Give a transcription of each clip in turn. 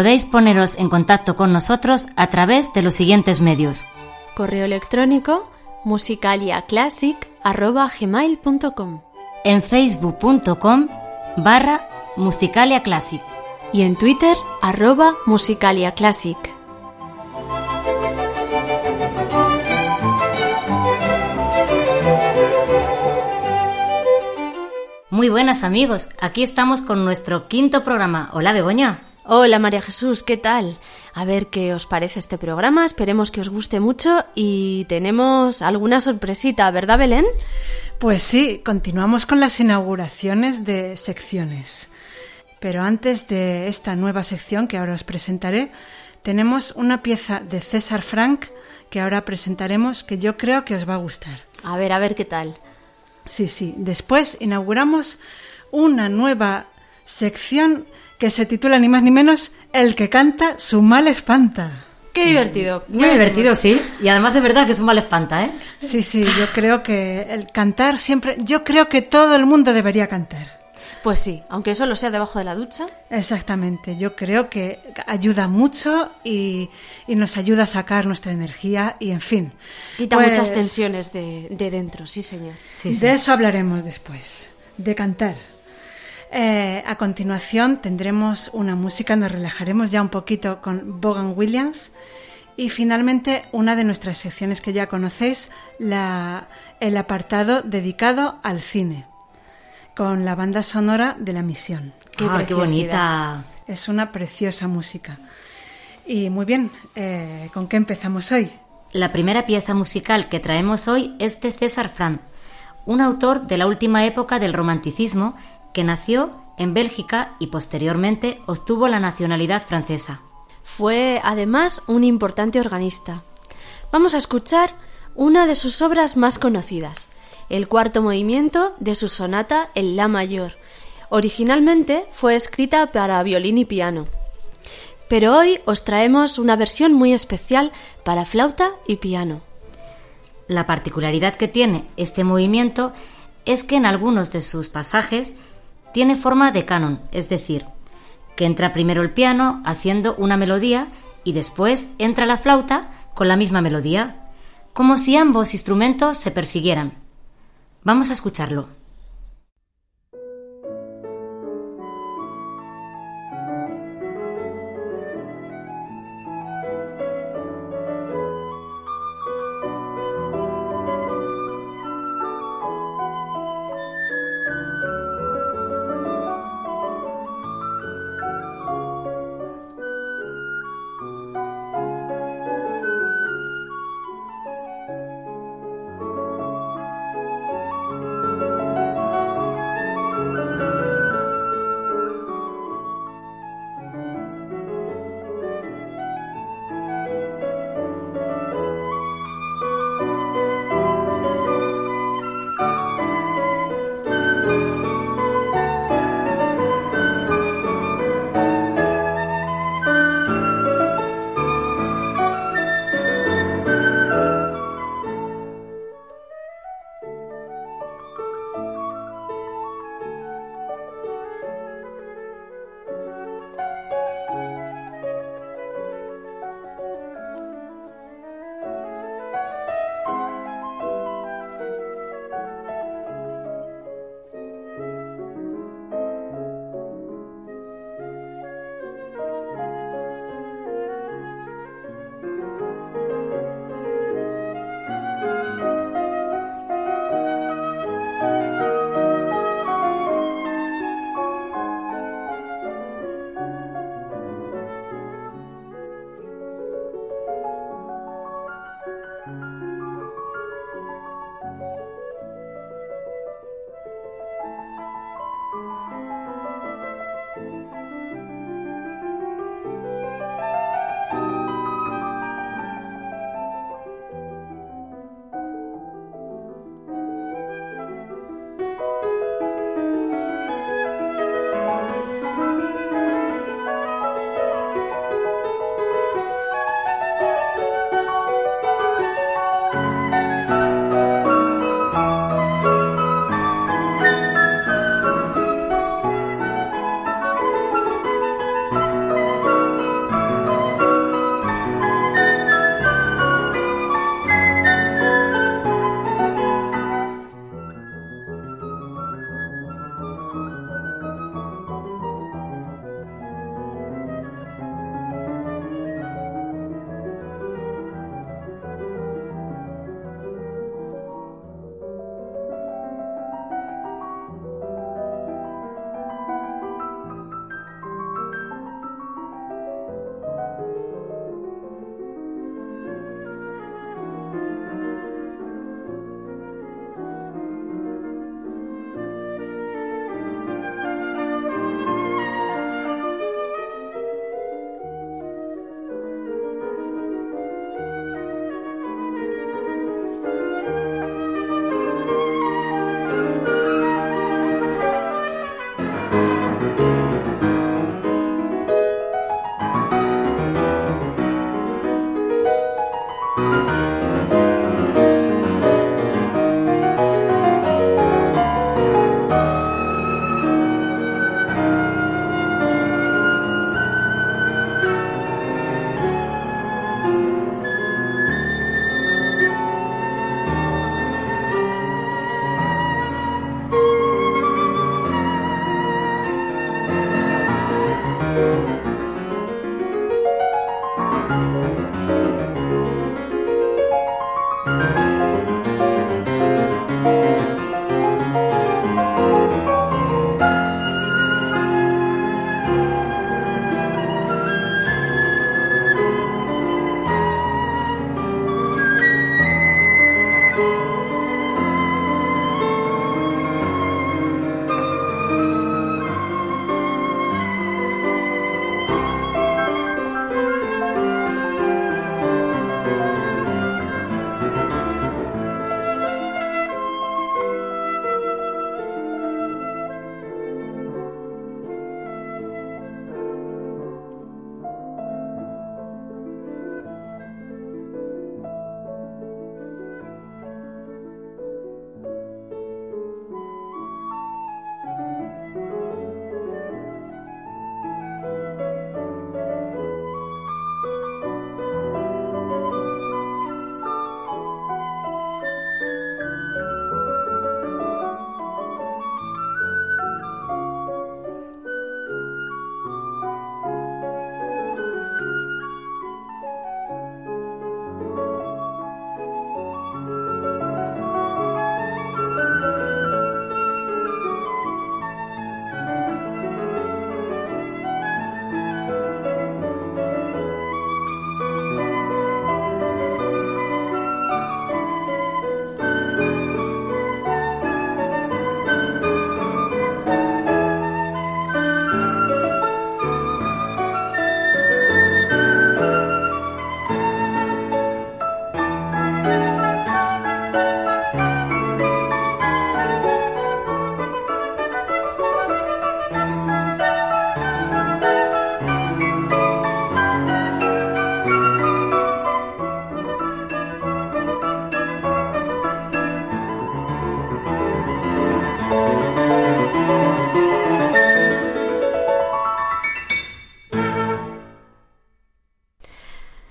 Podéis poneros en contacto con nosotros a través de los siguientes medios. Correo electrónico musicaliaclassic.gmail.com En facebook.com barra musicaliaclassic y en Twitter arroba musicaliaclassic. Muy buenas amigos, aquí estamos con nuestro quinto programa. Hola Begoña. Hola María Jesús, ¿qué tal? A ver qué os parece este programa, esperemos que os guste mucho y tenemos alguna sorpresita, ¿verdad Belén? Pues sí, continuamos con las inauguraciones de secciones. Pero antes de esta nueva sección que ahora os presentaré, tenemos una pieza de César Frank que ahora presentaremos que yo creo que os va a gustar. A ver, a ver qué tal. Sí, sí. Después inauguramos una nueva sección que se titula ni más ni menos El que canta su mal espanta. Qué divertido. Muy divertido, sí. Y además es verdad que es un mal espanta, ¿eh? Sí, sí, yo creo que el cantar siempre, yo creo que todo el mundo debería cantar. Pues sí, aunque eso lo sea debajo de la ducha. Exactamente, yo creo que ayuda mucho y, nos ayuda a sacar nuestra energía y en fin. Quita muchas pues tensiones de, dentro, sí señor. De eso hablaremos después, de cantar. Eh, a continuación tendremos una música, nos relajaremos ya un poquito con Bogan Williams y finalmente una de nuestras secciones que ya conocéis, la, el apartado dedicado al cine, con la banda sonora de la misión. ¡Qué, ah, qué bonita! Es una preciosa música. Y muy bien, eh, ¿con qué empezamos hoy? La primera pieza musical que traemos hoy es de César Frank, un autor de la última época del romanticismo que nació en Bélgica y posteriormente obtuvo la nacionalidad francesa. Fue además un importante organista. Vamos a escuchar una de sus obras más conocidas, el cuarto movimiento de su sonata en La mayor. Originalmente fue escrita para violín y piano, pero hoy os traemos una versión muy especial para flauta y piano. La particularidad que tiene este movimiento es que en algunos de sus pasajes tiene forma de canon, es decir, que entra primero el piano haciendo una melodía y después entra la flauta con la misma melodía, como si ambos instrumentos se persiguieran. Vamos a escucharlo.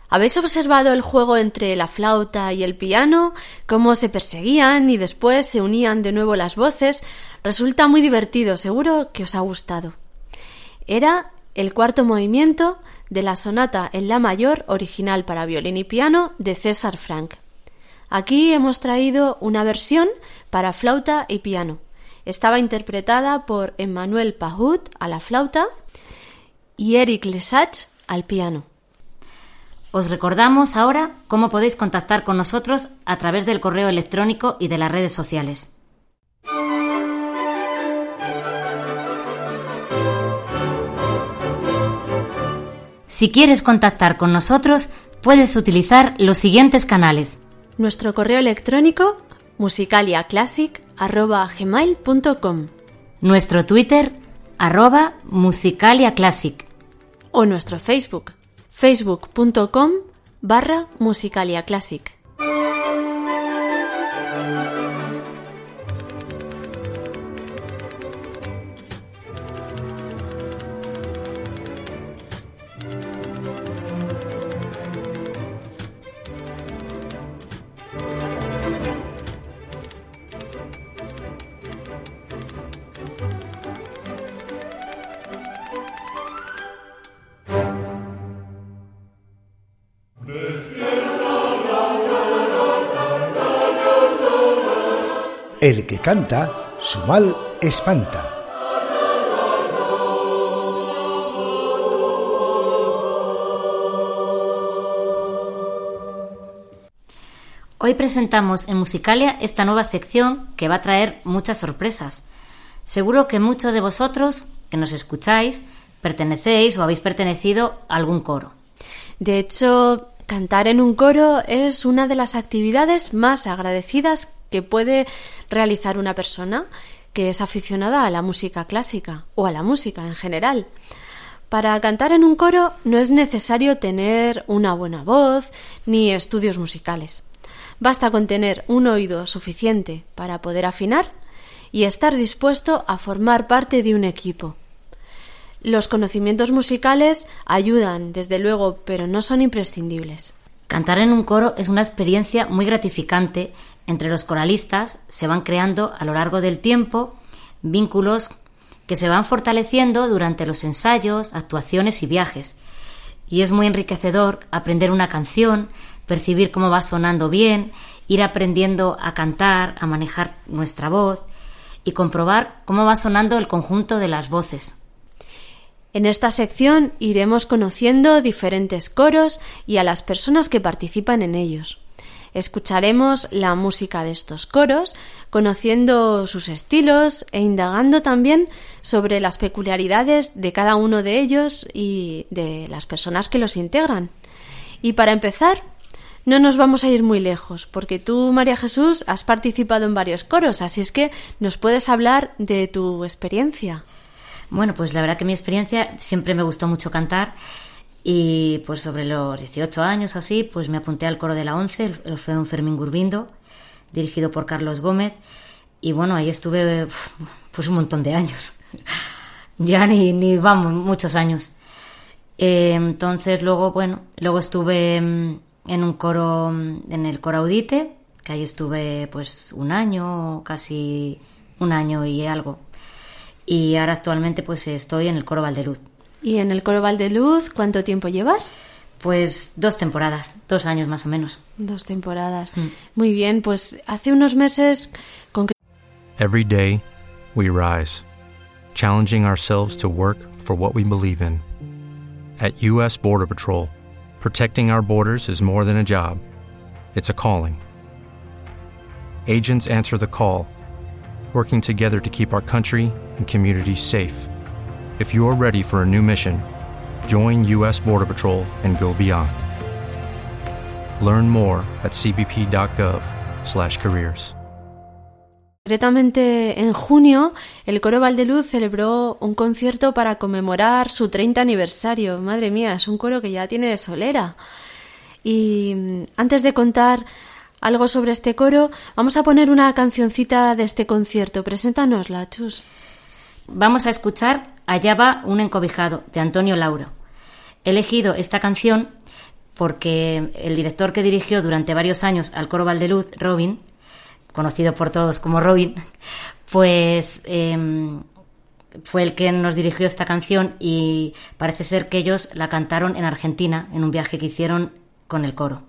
¿Habéis observado el juego entre la flauta y el piano? Cómo se perseguían y después se unían de nuevo las voces. Resulta muy divertido, seguro que os ha gustado. Era el cuarto movimiento de la sonata en la mayor original para violín y piano de César Frank. Aquí hemos traído una versión para flauta y piano. Estaba interpretada por Emmanuel Pahut a la flauta y Eric Lesage al piano. Os recordamos ahora cómo podéis contactar con nosotros a través del correo electrónico y de las redes sociales. Si quieres contactar con nosotros, puedes utilizar los siguientes canales. Nuestro correo electrónico musicaliaclassic.com Nuestro Twitter arroba musicaliaclassic o nuestro Facebook facebook.com barra musicaliaclassic. Que canta, su mal espanta. Hoy presentamos en Musicalia esta nueva sección que va a traer muchas sorpresas. Seguro que muchos de vosotros que nos escucháis pertenecéis o habéis pertenecido a algún coro. De hecho, cantar en un coro es una de las actividades más agradecidas que puede realizar una persona que es aficionada a la música clásica o a la música en general. Para cantar en un coro no es necesario tener una buena voz ni estudios musicales. Basta con tener un oído suficiente para poder afinar y estar dispuesto a formar parte de un equipo. Los conocimientos musicales ayudan, desde luego, pero no son imprescindibles. Cantar en un coro es una experiencia muy gratificante entre los coralistas se van creando a lo largo del tiempo vínculos que se van fortaleciendo durante los ensayos, actuaciones y viajes. y es muy enriquecedor aprender una canción, percibir cómo va sonando bien, ir aprendiendo a cantar, a manejar nuestra voz y comprobar cómo va sonando el conjunto de las voces. En esta sección iremos conociendo diferentes coros y a las personas que participan en ellos. Escucharemos la música de estos coros, conociendo sus estilos e indagando también sobre las peculiaridades de cada uno de ellos y de las personas que los integran. Y para empezar, no nos vamos a ir muy lejos, porque tú, María Jesús, has participado en varios coros, así es que nos puedes hablar de tu experiencia. Bueno, pues la verdad que mi experiencia siempre me gustó mucho cantar y pues sobre los 18 años o así, pues me apunté al coro de la 11, el fue un Fermín Gurbindo, dirigido por Carlos Gómez. Y bueno, ahí estuve pues un montón de años. ya ni, ni vamos, muchos años. Eh, entonces luego, bueno, luego estuve mm, en un coro, mm, en el coro Audite, que ahí estuve pues un año, casi un año y algo. Y ahora actualmente pues estoy en el coro Valdeluz. ¿Y en el coro Valdeluz cuánto tiempo llevas? Pues dos temporadas, dos años más o menos. Dos temporadas. Mm. Muy bien, pues hace unos meses... Con... Every day we rise, challenging ourselves to work for what we believe in. At U.S. Border Patrol, protecting our borders is more than a job, it's a calling. Agents answer the call, working together to keep our country and communities safe. If you're ready for a new mission, join U.S. Border Patrol and go beyond. Learn more at cbp.gov/careers. Concretamente en junio, el Coro Valdeluz celebró un concierto para conmemorar su 30 aniversario. Madre mía, es un coro que ya tiene solera. Y mm, antes de contar algo sobre este coro, vamos a poner una cancioncita de este concierto. Preséntanosla, Chus. Vamos a escuchar Allá va un encobijado, de Antonio Lauro. He elegido esta canción porque el director que dirigió durante varios años al coro Valdeluz, Robin, conocido por todos como Robin, pues em, fue el que nos dirigió esta canción y parece ser que ellos la cantaron en Argentina en un viaje que hicieron con el coro.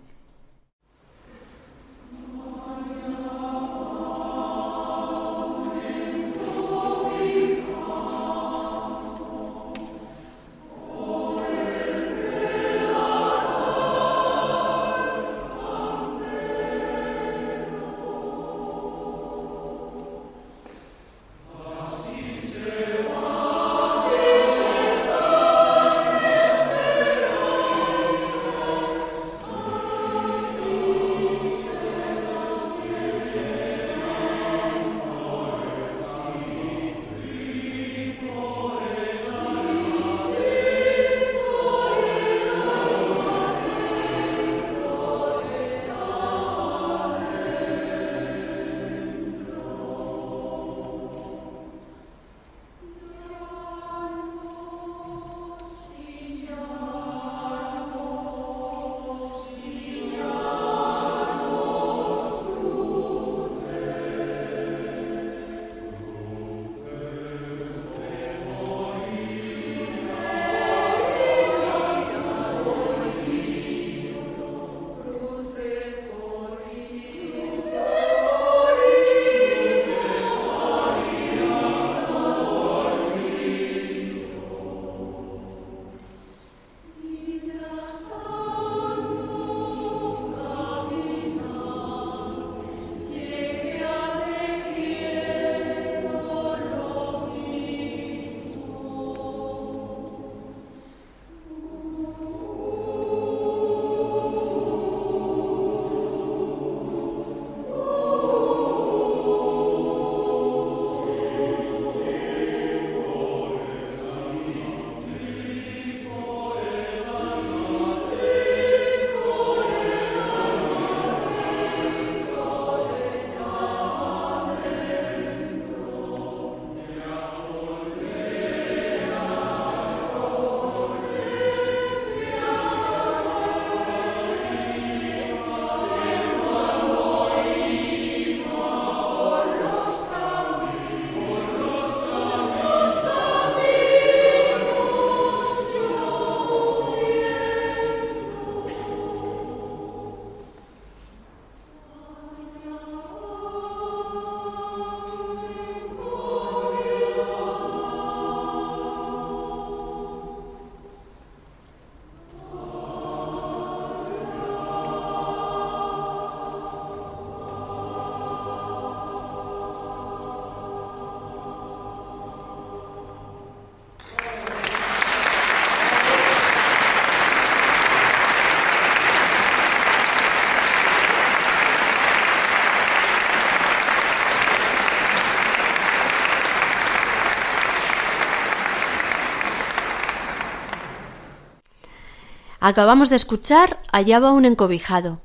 Acabamos de escuchar Allá va un encobijado.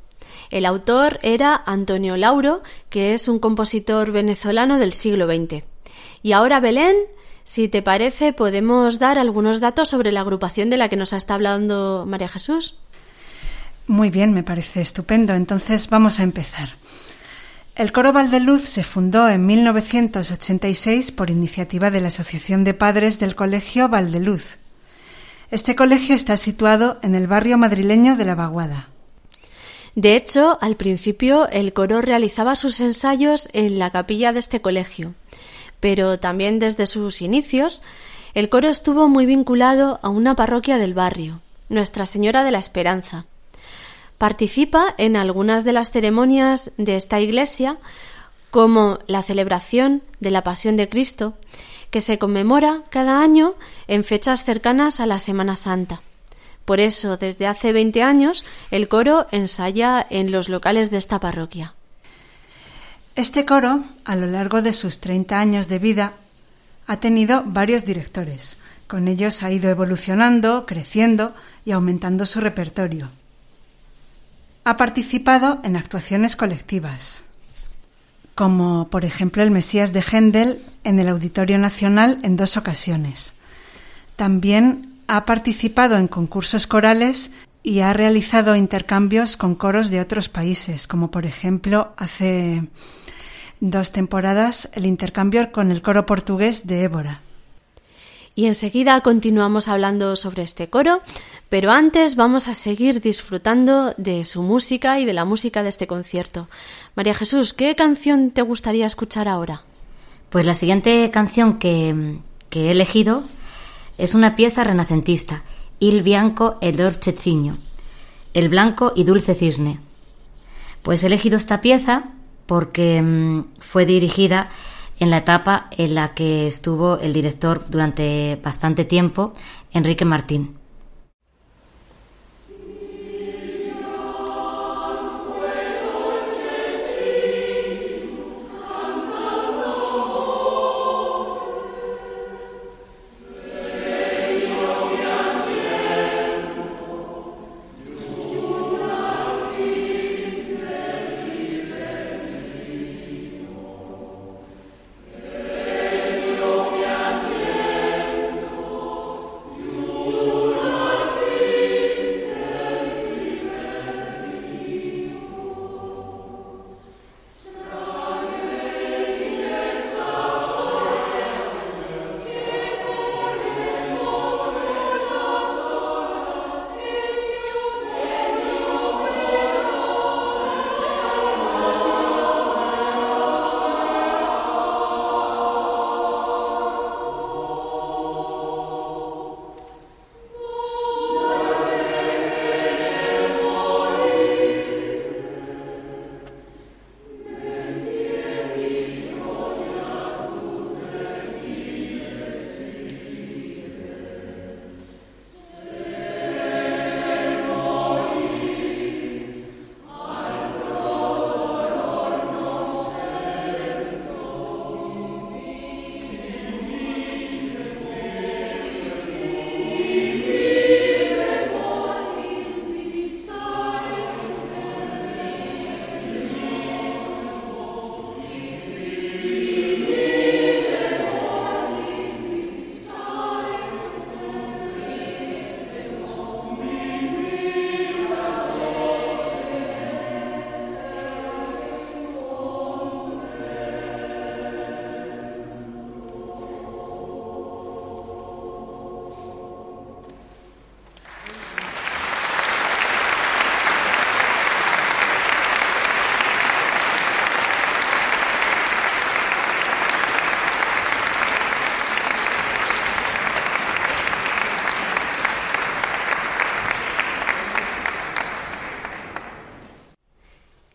El autor era Antonio Lauro, que es un compositor venezolano del siglo XX. Y ahora, Belén, si te parece, podemos dar algunos datos sobre la agrupación de la que nos estado hablando María Jesús. Muy bien, me parece estupendo. Entonces vamos a empezar. El coro Valdeluz se fundó en 1986 por iniciativa de la Asociación de Padres del Colegio Valdeluz. Este colegio está situado en el barrio madrileño de La Vaguada. De hecho, al principio el coro realizaba sus ensayos en la capilla de este colegio, pero también desde sus inicios el coro estuvo muy vinculado a una parroquia del barrio, Nuestra Señora de la Esperanza. Participa en algunas de las ceremonias de esta iglesia, como la celebración de la Pasión de Cristo, que se conmemora cada año en fechas cercanas a la Semana Santa. Por eso, desde hace 20 años, el coro ensaya en los locales de esta parroquia. Este coro, a lo largo de sus 30 años de vida, ha tenido varios directores. Con ellos ha ido evolucionando, creciendo y aumentando su repertorio. Ha participado en actuaciones colectivas, como por ejemplo el Mesías de Händel en el Auditorio Nacional en dos ocasiones. También ha participado en concursos corales y ha realizado intercambios con coros de otros países, como por ejemplo hace dos temporadas el intercambio con el coro portugués de Évora. Y enseguida continuamos hablando sobre este coro, pero antes vamos a seguir disfrutando de su música y de la música de este concierto. María Jesús, ¿qué canción te gustaría escuchar ahora? Pues la siguiente canción que, he elegido es una pieza renacentista, Il bianco e dolce cigno, el blanco y dulce cisne. Pues he elegido esta pieza porque mm, fue dirigida en la etapa en la que estuvo el director durante bastante tiempo, Enrique Martín.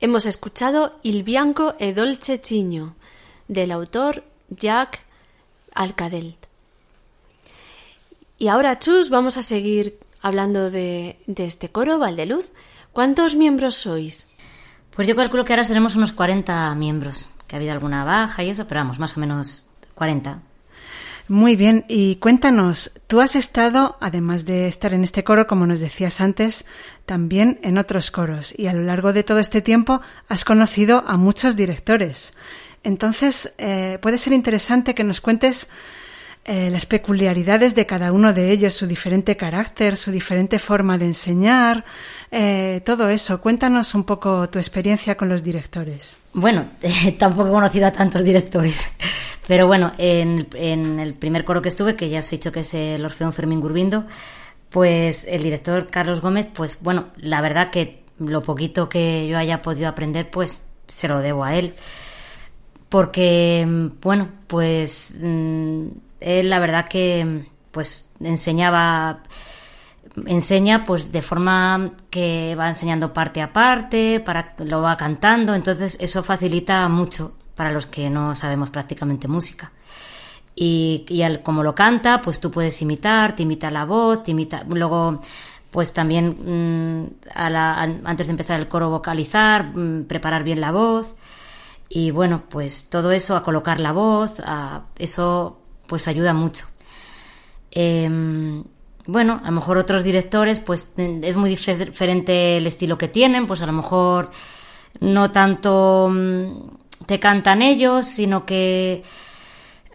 Hemos escuchado Il bianco e dolce cigno del autor Jacques Alcadel. Y ahora, Chus, vamos a seguir hablando de, de este coro, Valdeluz. ¿Cuántos miembros sois? Pues yo calculo que ahora seremos unos 40 miembros, que ha habido alguna baja y eso, pero vamos, más o menos 40. Muy bien, y cuéntanos, tú has estado, además de estar en este coro, como nos decías antes, también en otros coros, y a lo largo de todo este tiempo has conocido a muchos directores. Entonces, eh, puede ser interesante que nos cuentes eh, las peculiaridades de cada uno de ellos, su diferente carácter, su diferente forma de enseñar, eh, todo eso. Cuéntanos un poco tu experiencia con los directores. Bueno, tampoco he conocido a tantos directores. Pero bueno, en, el primer coro que estuve, que ya os he dicho que es el Orfeón Fermín Gurbindo, pues el director Carlos Gómez, pues bueno, la verdad que lo poquito que yo haya podido aprender, pues se lo debo a él. Porque, bueno, pues mm, él la verdad que pues enseñaba enseña pues de forma que va enseñando parte a parte, para lo va cantando, entonces eso facilita mucho para los que no sabemos prácticamente música. Y, y al, como lo canta, pues tú puedes imitar, te imita la voz, te imita. Luego, pues también mm, antes de empezar el coro, vocalizar, mm, preparar bien la voz. Y bueno, pues todo eso, a colocar la voz, a, eso pues ayuda mucho. Em, bueno, a lo mejor otros directores, pues es muy diferente el estilo que tienen, pues a lo mejor no tanto mm, te cantan ellos, sino que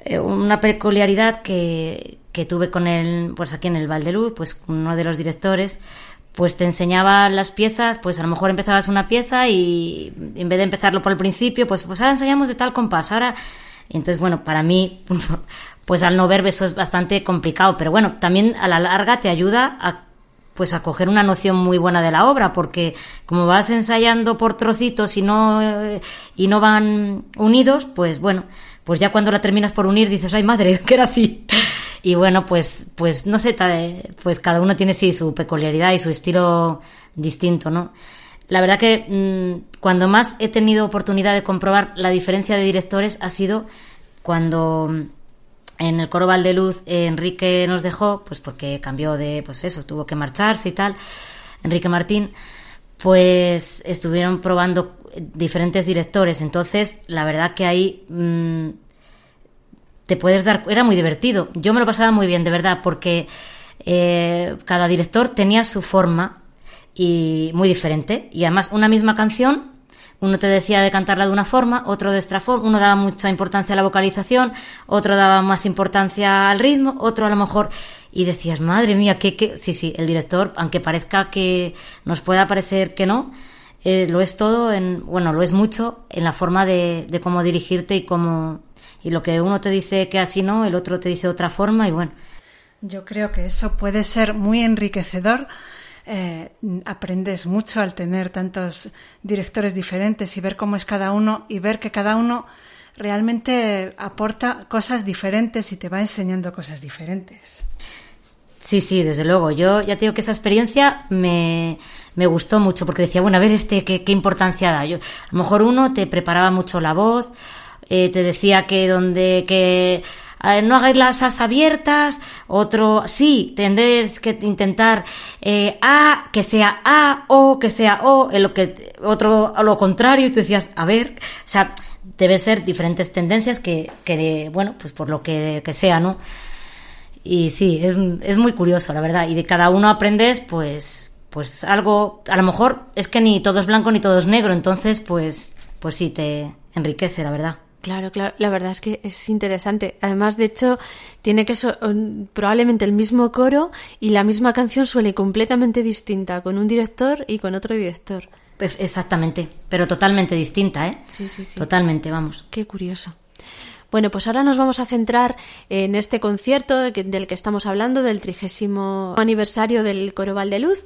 eh, una peculiaridad que, que tuve con él, pues aquí en el Valdeluz, pues uno de los directores, pues te enseñaba las piezas, pues a lo mejor empezabas una pieza y en vez de empezarlo por el principio, pues, pues ahora ensayamos de tal compás, ahora... Entonces, bueno, para mí, pues al no ver eso es bastante complicado, pero bueno, también a la larga te ayuda a pues a coger una noción muy buena de la obra, porque como vas ensayando por trocitos y no, eh, y no van unidos, pues bueno, pues ya cuando la terminas por unir dices, ay madre, que era así. Y bueno, pues, pues no sé, pues cada uno tiene sí su peculiaridad y su estilo distinto, ¿no? La verdad que mm, cuando más he tenido oportunidad de comprobar la diferencia de directores ha sido cuando en el coro Valdeluz eh, Enrique nos dejó, pues porque cambió de, pues eso, tuvo que marcharse y tal, Enrique Martín, pues estuvieron probando diferentes directores, entonces la verdad que ahí mm, te puedes dar, era muy divertido, yo me lo pasaba muy bien, de verdad, porque eh, cada director tenía su forma y muy diferente, y además una misma canción uno te decía de cantarla de una forma, otro de otra forma, uno daba mucha importancia a la vocalización, otro daba más importancia al ritmo, otro a lo mejor y decías, madre mía, que, que... sí, sí, el director, aunque parezca que nos pueda parecer que no, eh, lo es todo en, bueno, lo es mucho en la forma de, de cómo dirigirte y cómo, y lo que uno te dice que así no, el otro te dice otra forma y bueno. Yo creo que eso puede ser muy enriquecedor eh, aprendes mucho al tener tantos directores diferentes y ver cómo es cada uno y ver que cada uno realmente aporta cosas diferentes y te va enseñando cosas diferentes. Sí, sí, desde luego. Yo ya tengo que esa experiencia me, me gustó mucho porque decía, bueno, a ver este qué, qué importancia da. Yo, a lo mejor uno te preparaba mucho la voz, eh, te decía que donde que no hagáis las as abiertas, otro, sí, tendréis que intentar eh, A, que sea A, O, que sea O, en lo que, otro lo contrario, y tú decías, a ver, o sea, debe ser diferentes tendencias que, que bueno, pues por lo que, que sea, ¿no? Y sí, es, es muy curioso, la verdad, y de cada uno aprendes, pues, pues algo, a lo mejor es que ni todo es blanco ni todo es negro, entonces, pues, pues sí, te enriquece, la verdad. Claro, claro, la verdad es que es interesante. Además, de hecho, tiene que ser probablemente el mismo coro y la misma canción suele completamente distinta con un director y con otro director. Pues exactamente, pero totalmente distinta, ¿eh? Sí, sí, sí. Totalmente, vamos. Qué curioso. Bueno, pues ahora nos vamos a centrar en este concierto del que estamos hablando, del trigésimo aniversario del Coro Valdeluz.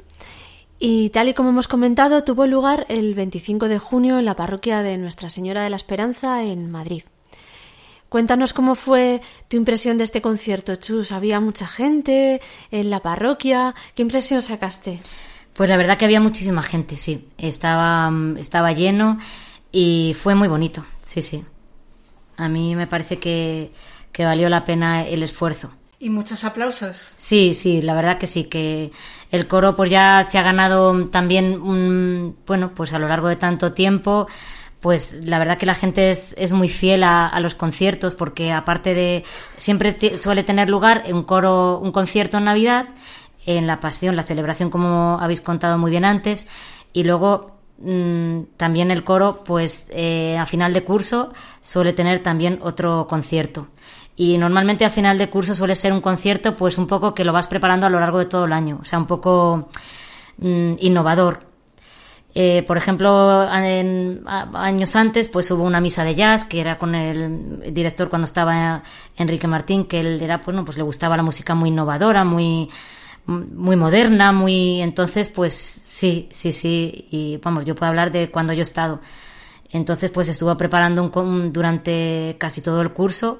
Y tal y como hemos comentado, tuvo lugar el 25 de junio en la parroquia de Nuestra Señora de la Esperanza en Madrid. Cuéntanos cómo fue tu impresión de este concierto, Chus. ¿Había mucha gente en la parroquia? ¿Qué impresión sacaste? Pues la verdad que había muchísima gente, sí. Estaba, estaba lleno y fue muy bonito, sí, sí. A mí me parece que, que valió la pena el esfuerzo. Y muchos aplausos. Sí, sí, la verdad que sí, que el coro pues ya se ha ganado también un, bueno, pues a lo largo de tanto tiempo, pues la verdad que la gente es, es muy fiel a, los conciertos porque aparte de siempre suele tener lugar un coro un concierto en Navidad en la pasión la celebración como habéis contado muy bien antes y luego mm, también el coro pues eh, a final de curso suele tener también otro concierto y normalmente a final de curso suele ser un concierto pues un poco que lo vas preparando a lo largo de todo el año o sea un poco mm, innovador eh, por ejemplo, años antes, pues hubo una misa de jazz que era con el director cuando estaba Enrique Martín, que él era, bueno, pues le gustaba la música muy innovadora, muy, muy moderna, muy, entonces, pues sí, sí, sí, y vamos, yo puedo hablar de cuando yo he estado. Entonces, pues estuvo preparando un, durante casi todo el curso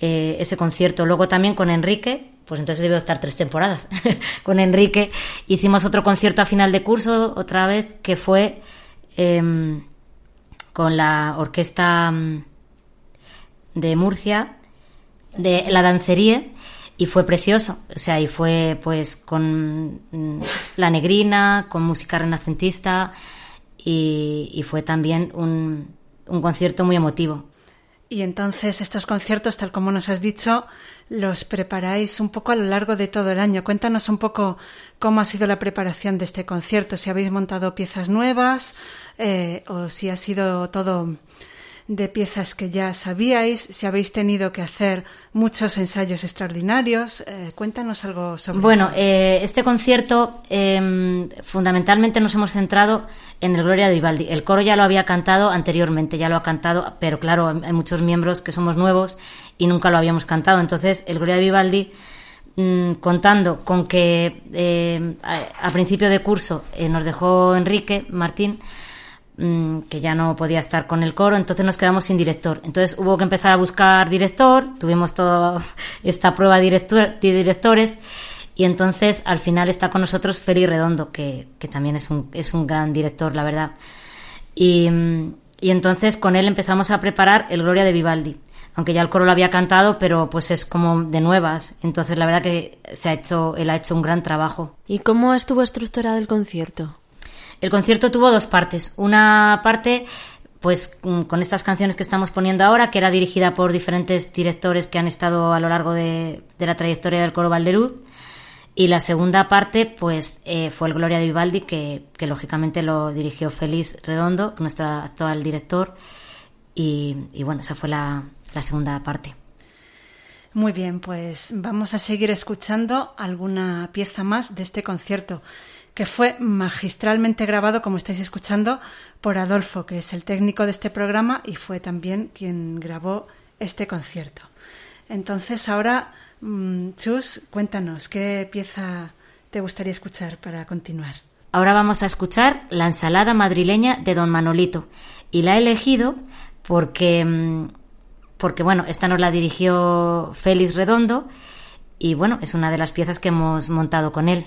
eh, ese concierto. Luego también con Enrique, pues entonces debió estar tres temporadas con Enrique. Hicimos otro concierto a final de curso, otra vez, que fue em, con la orquesta mm, de Murcia, de la dancería, y fue precioso. O sea, y fue pues con mm, la negrina, con música renacentista, y, y fue también un, un concierto muy emotivo. Y entonces estos conciertos, tal como nos has dicho, los preparáis un poco a lo largo de todo el año. Cuéntanos un poco cómo ha sido la preparación de este concierto, si habéis montado piezas nuevas eh, o si ha sido todo de piezas que ya sabíais, si habéis tenido que hacer muchos ensayos extraordinarios. Eh, cuéntanos algo sobre Bueno, eh, este concierto em, fundamentalmente nos hemos centrado en el Gloria de Vivaldi. El coro ya lo había cantado anteriormente, ya lo ha cantado, pero claro, hay muchos miembros que somos nuevos y nunca lo habíamos cantado. Entonces, el Gloria de Vivaldi mm, contando con que eh, a, principio de curso nos dejó Enrique Martín, Mm, que ya no podía estar con el coro, entonces nos quedamos sin director. Entonces hubo que empezar a buscar director, tuvimos toda esta prueba de, directores y entonces al final está con nosotros Feli Redondo, que, también es un, es un gran director, la verdad. Y, y entonces con él empezamos a preparar el Gloria de Vivaldi aunque ya el coro lo había cantado, pero pues es como de nuevas. Entonces la verdad que se ha hecho, él ha hecho un gran trabajo. ¿Y cómo estuvo estructurado el concierto? El concierto tuvo dos partes. Una parte pues mm, con estas canciones que estamos poniendo ahora, que era dirigida por diferentes directores que han estado a lo largo de, la trayectoria del coro Valderú. Y la segunda parte, pues, eh, fue el Gloria de Vivaldi, que, lógicamente lo dirigió Félix Redondo, nuestro actual director. Y, bueno, esa fue la segunda parte. Muy bien, pues vamos a seguir escuchando alguna pieza más de este concierto que fue magistralmente grabado, como estáis escuchando, por Adolfo, que es el técnico de este programa y fue también quien grabó este concierto. Entonces, ahora, mm, Chus, cuéntanos, ¿qué pieza te gustaría escuchar para continuar? Ahora vamos a escuchar la ensalada madrileña de Don Manolito. Y la he elegido porque, mm, porque bueno, esta nos la dirigió Félix Redondo y bueno, es una de las piezas que hemos montado con él.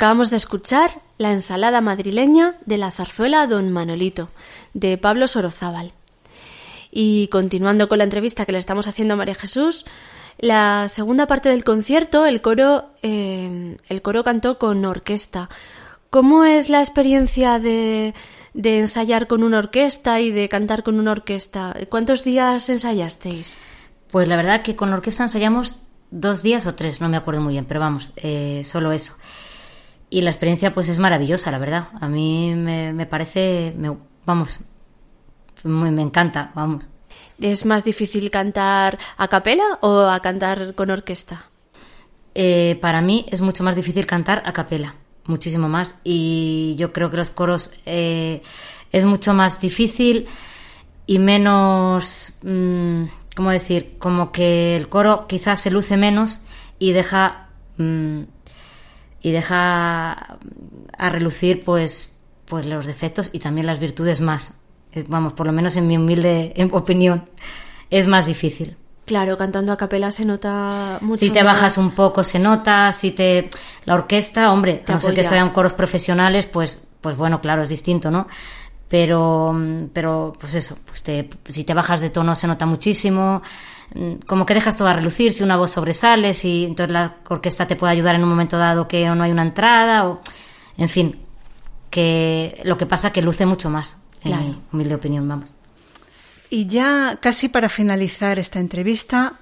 Acabamos de escuchar la ensalada madrileña de la zarzuela Don Manolito, de Pablo Sorozábal. Y continuando con la entrevista que le estamos haciendo a María Jesús, la segunda parte del concierto, el coro, eh, el coro cantó con orquesta. ¿Cómo es la experiencia de, de ensayar con una orquesta y de cantar con una orquesta? ¿Cuántos días ensayasteis? Pues la verdad que con la orquesta ensayamos dos días o tres, no me acuerdo muy bien, pero vamos, eh, solo eso. Y la experiencia pues es maravillosa, la verdad. A mí me, parece, vamos, me, encanta, vamos. ¿Es más difícil cantar a capela o a cantar con orquesta? Eh, para mí es mucho más difícil cantar a capela, muchísimo más. Y yo creo que los coros eh, es mucho más difícil y menos, mm, ¿cómo decir? Como que el coro quizás se luce menos y deja... Mm, y deja a relucir pues pues los defectos y también las virtudes más. Vamos, por lo menos en mi humilde opinión, es más difícil. Claro, cantando a capela se nota mucho. Si te bajas un poco se nota, si te la orquesta, hombre, a no ser que sean coros profesionales, pues pues bueno, claro, es distinto, ¿no? Pero pero pues eso, pues te, si te bajas de tono se nota muchísimo. Mm, como que dejas todo a relucir, si una voz sobresale, si entonces la orquesta te puede ayudar en un momento dado que no hay una entrada, o en fin, que lo que pasa que luce mucho más, en mi humilde opinión, vamos. Y ya casi para finalizar esta entrevista,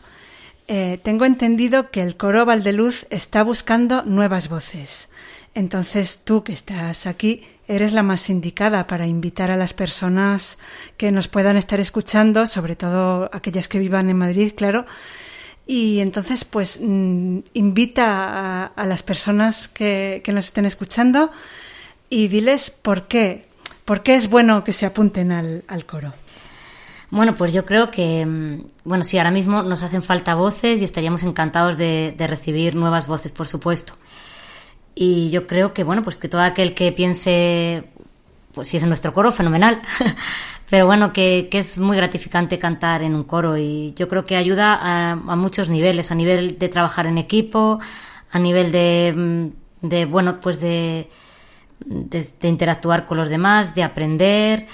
eh, tengo entendido que el coro Valdeluz está buscando nuevas voces. Entonces tú que estás aquí, eres la más indicada para invitar a las personas que nos puedan estar escuchando, sobre todo aquellas que vivan en Madrid, claro. Y entonces, pues, mm, invita a, las personas que, nos estén escuchando y diles por qué, por qué es bueno que se apunten al, coro. Bueno, pues yo creo que, mm, bueno, sí, ahora mismo nos hacen falta voces y estaríamos encantados de recibir nuevas voces, por supuesto. Y yo creo que, bueno, pues que todo aquel que piense, pues si es en nuestro coro, fenomenal. Pero bueno, que, es muy gratificante cantar en un coro y yo creo que ayuda a, muchos niveles, a nivel de trabajar en equipo, a nivel de, mm, de bueno, pues de, de interactuar con los demás, de aprender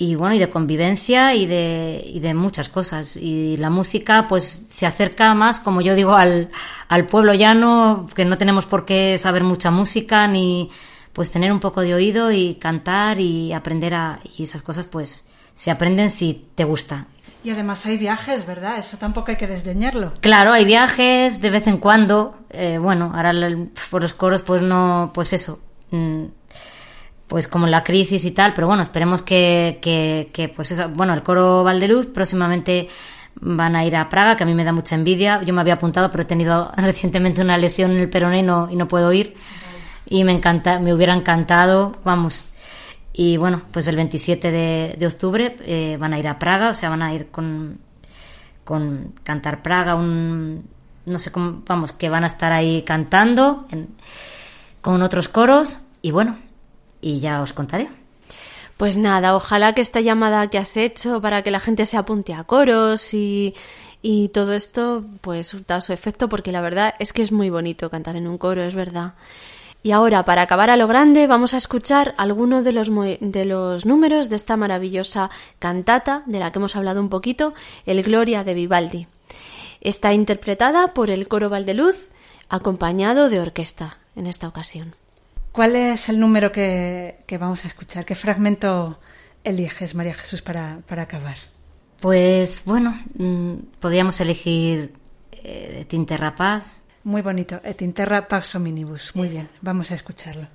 y bueno, y de convivencia y de, y de muchas cosas. Y la música pues se acerca más, como yo digo, al, al pueblo llano, que no tenemos por qué saber mucha música, ni pues tener un poco de oído y cantar y aprender a... y esas cosas pues se aprenden si te gusta. Y además hay viajes, ¿verdad? Eso tampoco hay que desdeñarlo. Claro, hay viajes de vez en cuando. Eh, bueno, ahora por los coros pues no, pues eso. Mm, pues como la crisis y tal, pero bueno, esperemos que, que, pues eso, bueno, el coro Valdeluz próximamente van a ir a Praga, que a mí me da mucha envidia. Yo me había apuntado, pero he tenido recientemente una lesión en el peroné y no, puedo ir. Y me encanta, me hubiera encantado, vamos. Y bueno, pues el 27 de, octubre eh, van a ir a Praga, o sea, van a ir con, con Cantar Praga, un, no sé cómo, vamos, que van a estar ahí cantando con otros coros. Y bueno, y ya os contaré. Pues nada, ojalá que esta llamada que has hecho para que la gente se apunte a coros y, todo esto, pues da su efecto, porque la verdad es que es muy bonito cantar en un coro, es verdad. Y ahora, para acabar a lo grande, vamos a escuchar algunos de los, de los números de esta maravillosa cantata de la que hemos hablado un poquito, el Gloria de Vivaldi. Está interpretada por el coro Valdeluz, acompañado de orquesta en esta ocasión. ¿Cuál es el número que, vamos a escuchar? ¿Qué fragmento eliges, María Jesús, para, acabar? Pues bueno, mm, podríamos elegir eh, Tinterra Paz. Muy bonito, Tinterra Pax Omnibus. Muy bien, vamos a escucharlo.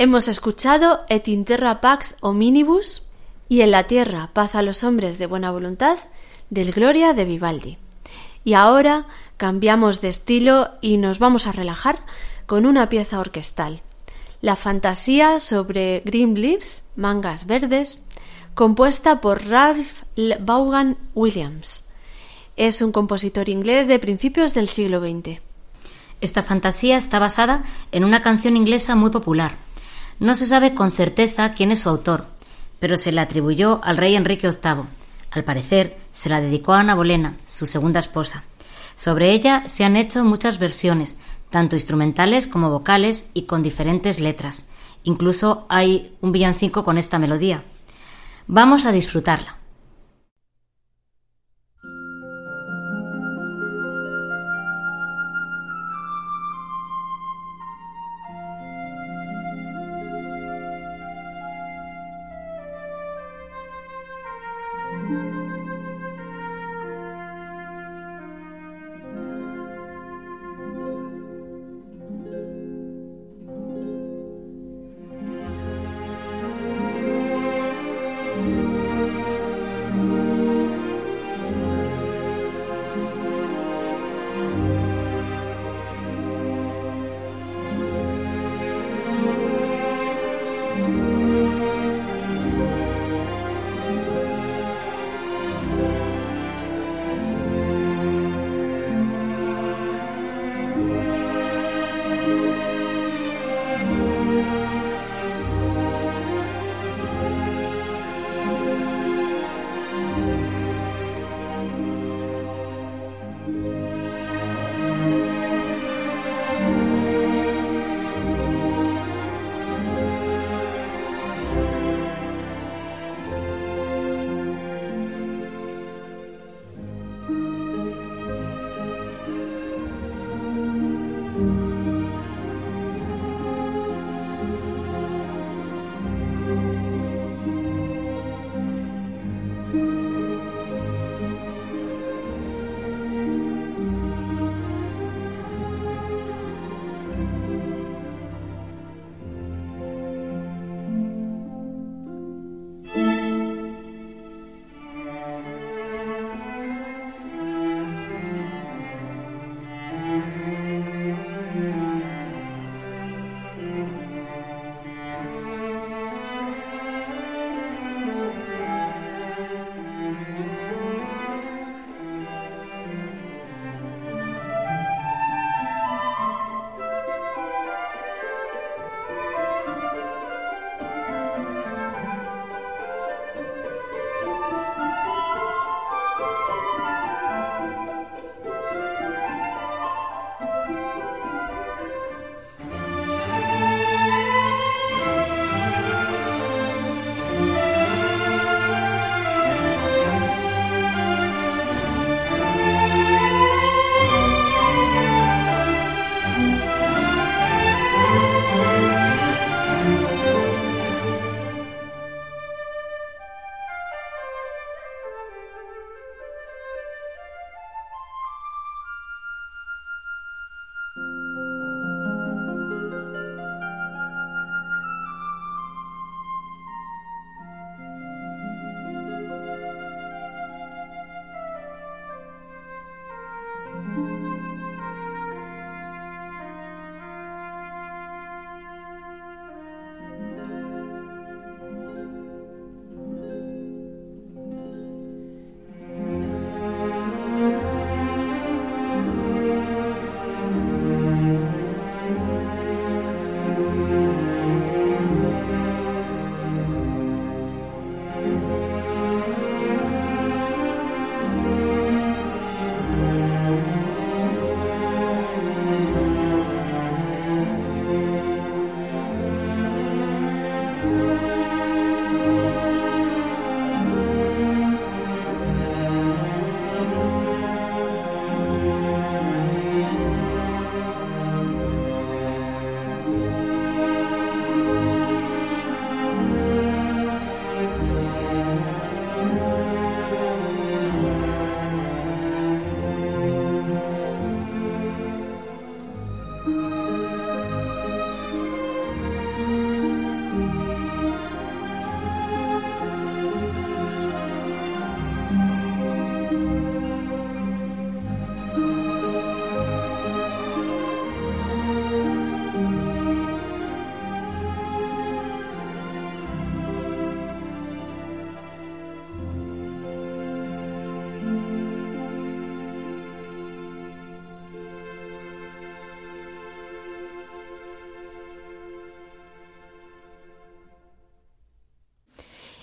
Hemos escuchado Et interra pax hominibus y En la tierra paz a los hombres de buena voluntad del Gloria de Vivaldi. Y ahora cambiamos de estilo y nos vamos a relajar con una pieza orquestal. La fantasía sobre Green Leaves, mangas verdes, compuesta por Ralph Vaughan Williams. Es un compositor inglés de principios del siglo XX. Esta fantasía está basada en una canción inglesa muy popular, no se sabe con certeza quién es su autor, pero se le atribuyó al rey Enrique VIII. Al parecer, se la dedicó a Ana Bolena, su segunda esposa. Sobre ella se han hecho muchas versiones, tanto instrumentales como vocales y con diferentes letras. Incluso hay un villancico con esta melodía. Vamos a disfrutarla.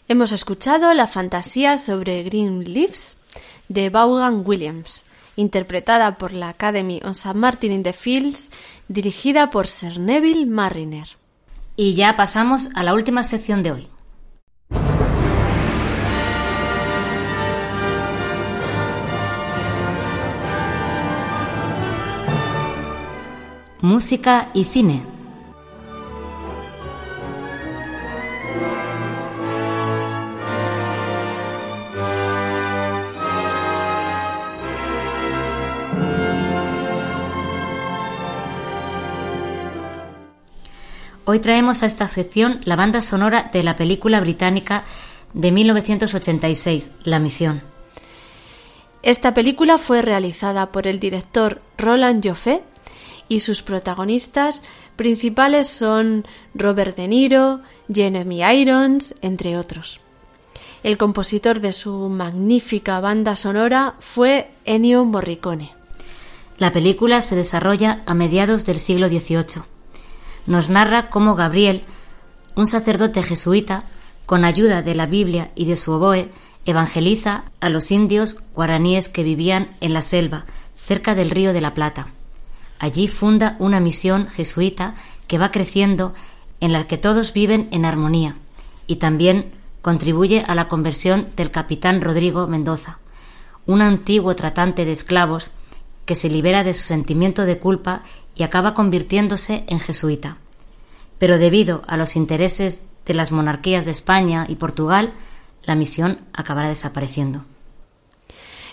Hemos escuchado la fantasía sobre Green Leaves de Vaughan Williams, interpretada por la Academy on St. Martin in the Fields, dirigida por Sir Neville Marriner. Y ya pasamos a la última sección de hoy. Música y cine. Hoy traemos a esta sección la banda sonora de la película británica de 1986, La Misión. Esta película fue realizada por el director Roland Joffé y sus protagonistas principales son Robert De Niro, Jeremy Irons, entre otros. El compositor de su magnífica banda sonora fue Ennio Morricone. La película se desarrolla a mediados del siglo XVIII nos narra cómo Gabriel, un sacerdote jesuita, con ayuda de la Biblia y de su oboe, evangeliza a los indios guaraníes que vivían en la selva, cerca del río de la Plata. Allí funda una misión jesuita que va creciendo en la que todos viven en armonía y también contribuye a la conversión del capitán Rodrigo Mendoza, un antiguo tratante de esclavos que se libera de su sentimiento de culpa y acaba convirtiéndose en jesuita. Pero debido a los intereses de las monarquías de España y Portugal, la misión acabará desapareciendo.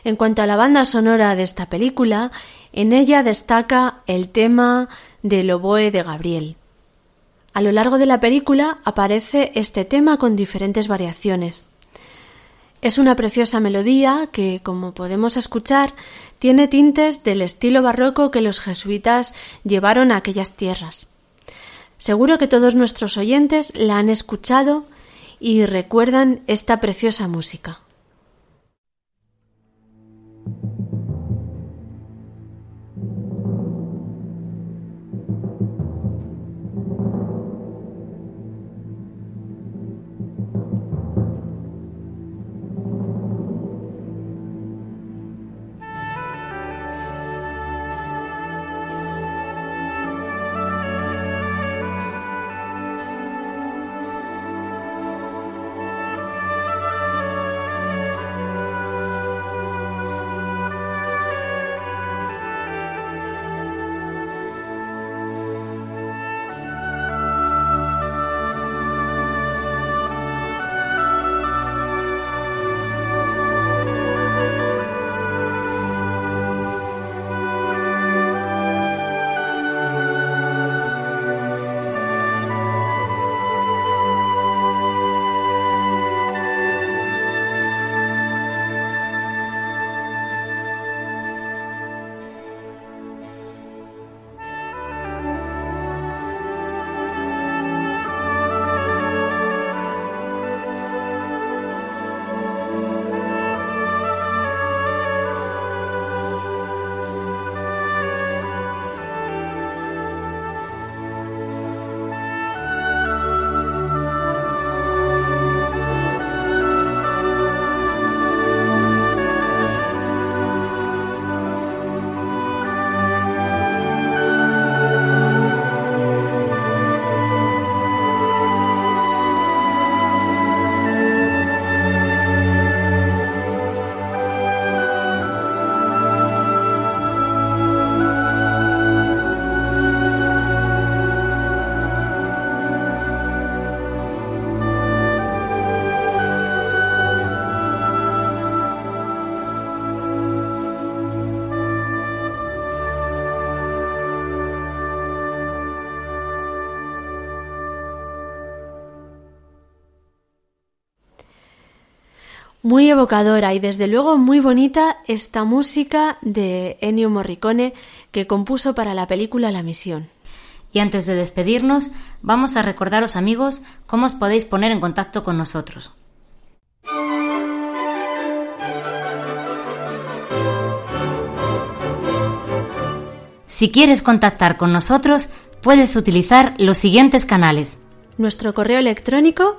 En cuanto a la banda sonora de esta película, en ella destaca el tema del oboe de Gabriel. A lo largo de la película aparece este tema con diferentes variaciones. Es una preciosa melodía que, como podemos escuchar, tiene tintes del estilo barroco que los jesuitas llevaron a aquellas tierras. Seguro que todos nuestros oyentes la han escuchado y recuerdan esta preciosa música. Muy evocadora y desde luego muy bonita esta música de Ennio Morricone que compuso para la película La Misión. Y antes de despedirnos, vamos a recordaros amigos cómo os podéis poner en contacto con nosotros. Si quieres contactar con nosotros, puedes utilizar los siguientes canales. Nuestro correo electrónico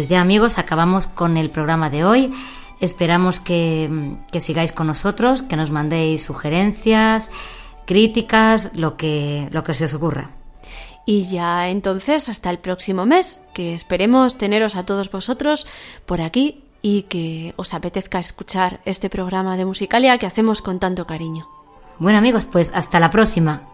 Pues ya amigos, acabamos con el programa de hoy. Esperamos que, que sigáis con nosotros, que nos mandéis sugerencias, críticas, lo que, lo que se os ocurra. Y ya entonces hasta el próximo mes, que esperemos teneros a todos vosotros por aquí y que os apetezca escuchar este programa de Musicalia que hacemos con tanto cariño. Bueno amigos, pues hasta la próxima.